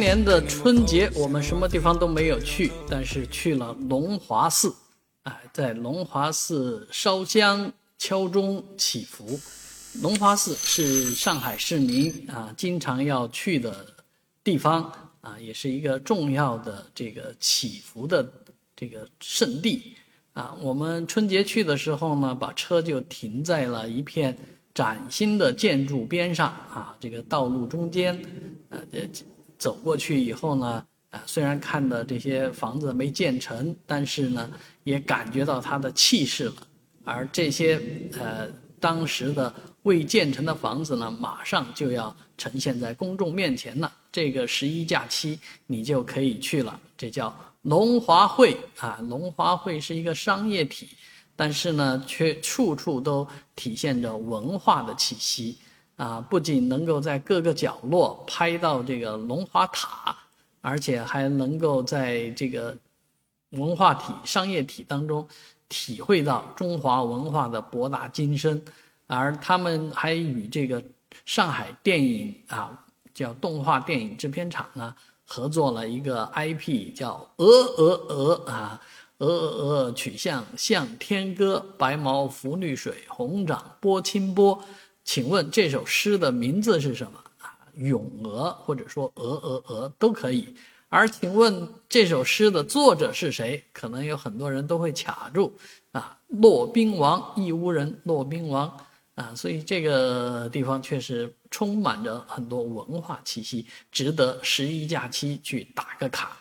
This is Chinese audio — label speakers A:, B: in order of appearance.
A: 年的春节，我们什么地方都没有去，但是去了龙华寺，哎，在龙华寺烧香、敲钟、祈福。龙华寺是上海市民啊经常要去的地方啊，也是一个重要的这个祈福的这个圣地啊。我们春节去的时候呢，把车就停在了一片崭新的建筑边上啊，这个道路中间，呃，走过去以后呢，啊，虽然看的这些房子没建成，但是呢，也感觉到它的气势了。而这些呃当时的未建成的房子呢，马上就要呈现在公众面前了。这个十一假期你就可以去了，这叫龙华会啊。龙华会是一个商业体，但是呢，却处处都体现着文化的气息。啊，不仅能够在各个角落拍到这个龙华塔，而且还能够在这个文化体、商业体当中体会到中华文化的博大精深。而他们还与这个上海电影啊，叫动画电影制片厂呢，合作了一个 IP，叫《鹅鹅鹅》啊，《鹅鹅鹅》曲项向天歌，白毛浮绿水，红掌拨清波。请问这首诗的名字是什么啊？咏鹅或者说鹅鹅鹅都可以。而请问这首诗的作者是谁？可能有很多人都会卡住啊。骆宾王，义乌人，骆宾王啊。所以这个地方确实充满着很多文化气息，值得十一假期去打个卡。